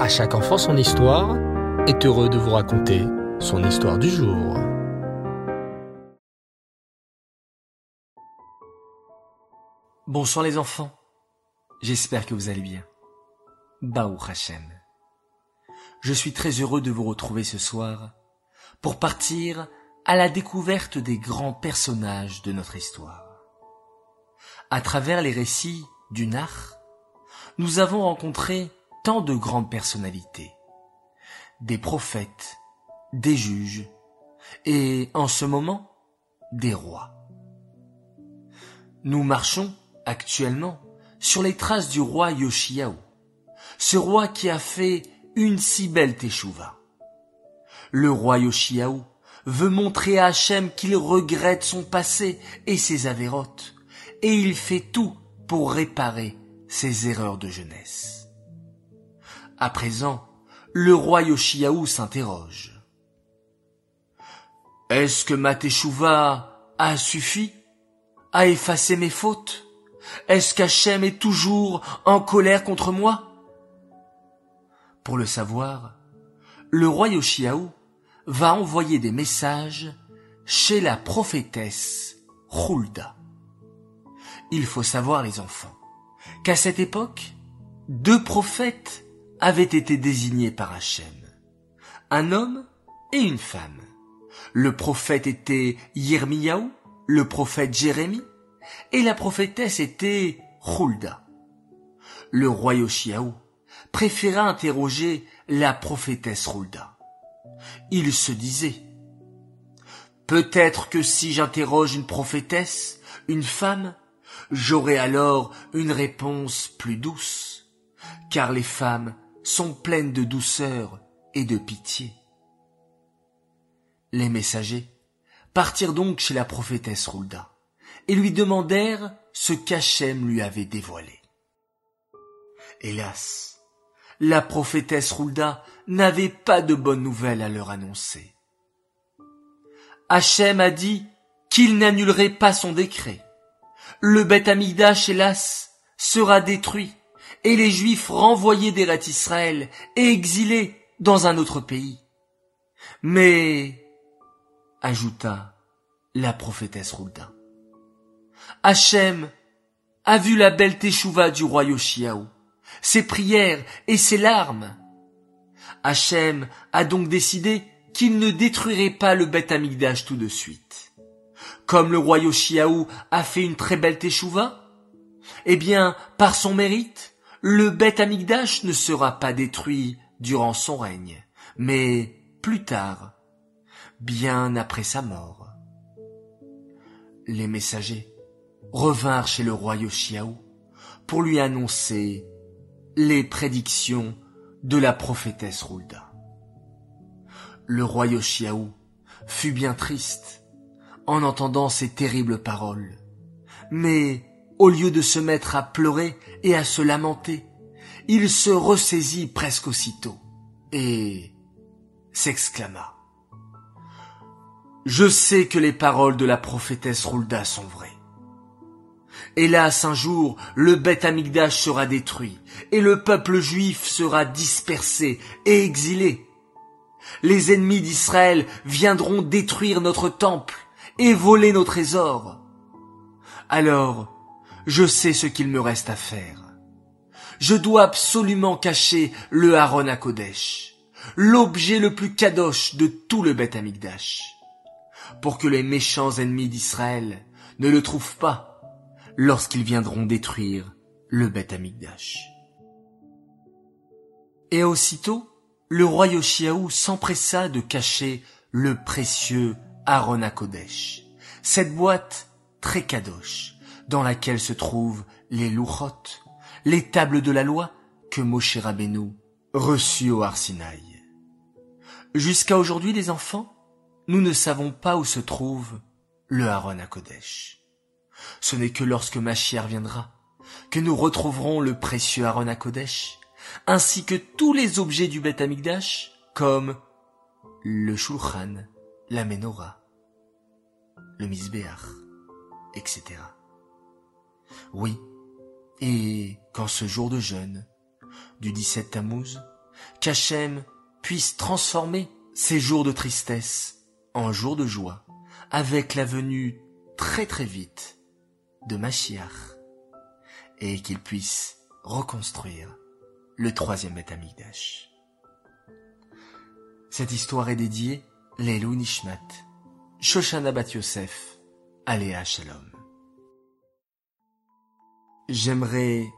À chaque enfant son histoire est heureux de vous raconter son histoire du jour. Bonsoir les enfants, j'espère que vous allez bien. Baou Hashem. Je suis très heureux de vous retrouver ce soir pour partir à la découverte des grands personnages de notre histoire. À travers les récits du Nar, nous avons rencontré tant de grandes personnalités, des prophètes, des juges, et en ce moment, des rois. Nous marchons actuellement sur les traces du roi Yoshiao, ce roi qui a fait une si belle teshuva. Le roi Yoshiao veut montrer à Hachem qu'il regrette son passé et ses avérotes, et il fait tout pour réparer ses erreurs de jeunesse. À présent, le roi Yoshiaou s'interroge. Est-ce que ma teshuva a suffi à effacer mes fautes? Est-ce qu'Hachem est toujours en colère contre moi? Pour le savoir, le roi Yoshiaou va envoyer des messages chez la prophétesse Hulda. Il faut savoir, les enfants, qu'à cette époque, deux prophètes avaient été désignés par Hachem. Un homme et une femme. Le prophète était Yirmiyahu, le prophète Jérémie, et la prophétesse était Hulda. Le roi Yoshiaou préféra interroger la prophétesse Hulda. Il se disait, Peut-être que si j'interroge une prophétesse, une femme, j'aurai alors une réponse plus douce, car les femmes sont pleines de douceur et de pitié. Les messagers partirent donc chez la prophétesse Hulda et lui demandèrent ce qu'Hachem lui avait dévoilé. Hélas, la prophétesse Hulda n'avait pas de bonnes nouvelles à leur annoncer. Hachem a dit qu'il n'annulerait pas son décret. Le Beth Amigdash, hélas, sera détruit et les Juifs renvoyés d'Eretz Israël et exilés dans un autre pays. Mais, ajouta la prophétesse Hulda, Hachem a vu la belle teshuva du roi Yoshiaou, ses prières et ses larmes. Hachem a donc décidé qu'il ne détruirait pas le Beth Amigdash tout de suite. Comme le roi Yoshiaou a fait une très belle teshuva, eh bien, par son mérite, le Beth Amigdash ne sera pas détruit durant son règne, mais plus tard, bien après sa mort. Les messagers revinrent chez le roi Yoshiaou pour lui annoncer les prédictions de la prophétesse Hulda. Le roi Yoshiaou fut bien triste en entendant ces terribles paroles, mais au lieu de se mettre à pleurer et à se lamenter, il se ressaisit presque aussitôt et s'exclama. Je sais que les paroles de la prophétesse Hulda sont vraies. Hélas, un jour, le Beth Amigdash sera détruit, et le peuple juif sera dispersé et exilé. Les ennemis d'Israël viendront détruire notre temple et voler nos trésors. Alors, je sais ce qu'il me reste à faire. Je dois absolument cacher le Haron à Kodesh, l'objet le plus kadosh de tout le Beth Amigdash, pour que les méchants ennemis d'Israël ne le trouvent pas lorsqu'ils viendront détruire le Beth Amigdash. Et aussitôt, le roi Yoshiaou s'empressa de cacher le précieux Aaron à Kodesh, cette boîte très kadosh, dans laquelle se trouvent les louchot, les tables de la loi que Moshe Rabbeinu reçut au Arsinaï. Jusqu'à aujourd'hui, les enfants, nous ne savons pas où se trouve le Aaron à Kodesh. Ce n'est que lorsque Machiar viendra que nous retrouverons le précieux Aaron à Kodesh, ainsi que tous les objets du Beth Amigdash, comme le Shulchan, la Menorah, le Misbéach, etc. Oui, et quand ce jour de jeûne, du 17 Tammuz, qu'Hachem puisse transformer ces jours de tristesse en jours de joie, avec la venue très très vite de Mashiach, et qu'il puisse reconstruire le troisième Beth Cette histoire est dédiée Lelou Nishmat, Shoshana Bat Yosef, Aléa Shalom. J'aimerais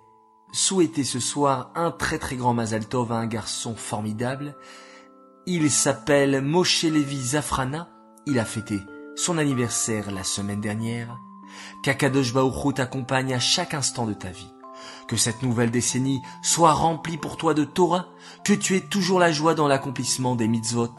souhaiter ce soir un très très grand Mazal Tov à un garçon formidable. Il s'appelle Moshe Levi Zafrana. Il a fêté son anniversaire la semaine dernière. Qu'Akadosh Baruch t'accompagne à chaque instant de ta vie. Que cette nouvelle décennie soit remplie pour toi de Torah, que tu aies toujours la joie dans l'accomplissement des mitzvot,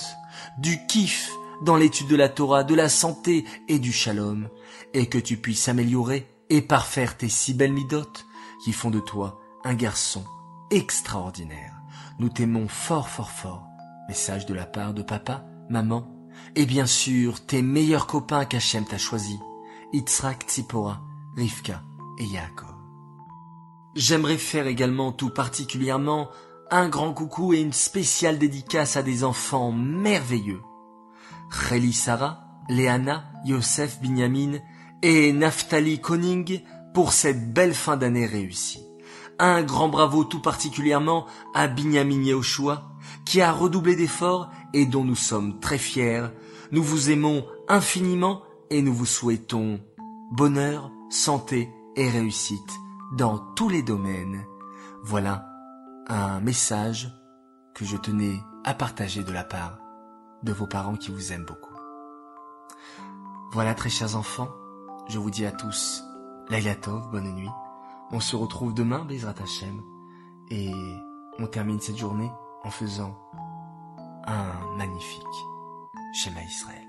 du kiff dans l'étude de la Torah, de la santé et du shalom, et que tu puisses améliorer et parfaire tes si belles midotes qui font de toi un garçon extraordinaire. Nous t'aimons fort fort fort. Message de la part de papa, maman, et bien sûr tes meilleurs copains qu'Hachem t'a choisis, Yitzhak, Tzipora, Rivka et Yaakov. J'aimerais faire également tout particulièrement un grand coucou et une spéciale dédicace à des enfants merveilleux. Réli Sarah, Léana, Yosef Binyamin et Naftali Koning pour cette belle fin d'année réussie. Un grand bravo tout particulièrement à Binyamin Yehoshua, qui a redoublé d'efforts et dont nous sommes très fiers. Nous vous aimons infiniment et nous vous souhaitons bonheur, santé et réussite dans tous les domaines. Voilà un message que je tenais à partager de la part de vos parents qui vous aiment beaucoup. Voilà très chers enfants, je vous dis à tous Lailatov, bonne nuit. On se retrouve demain, Bezrat Hashem, et on termine cette journée en faisant un magnifique schéma Israël.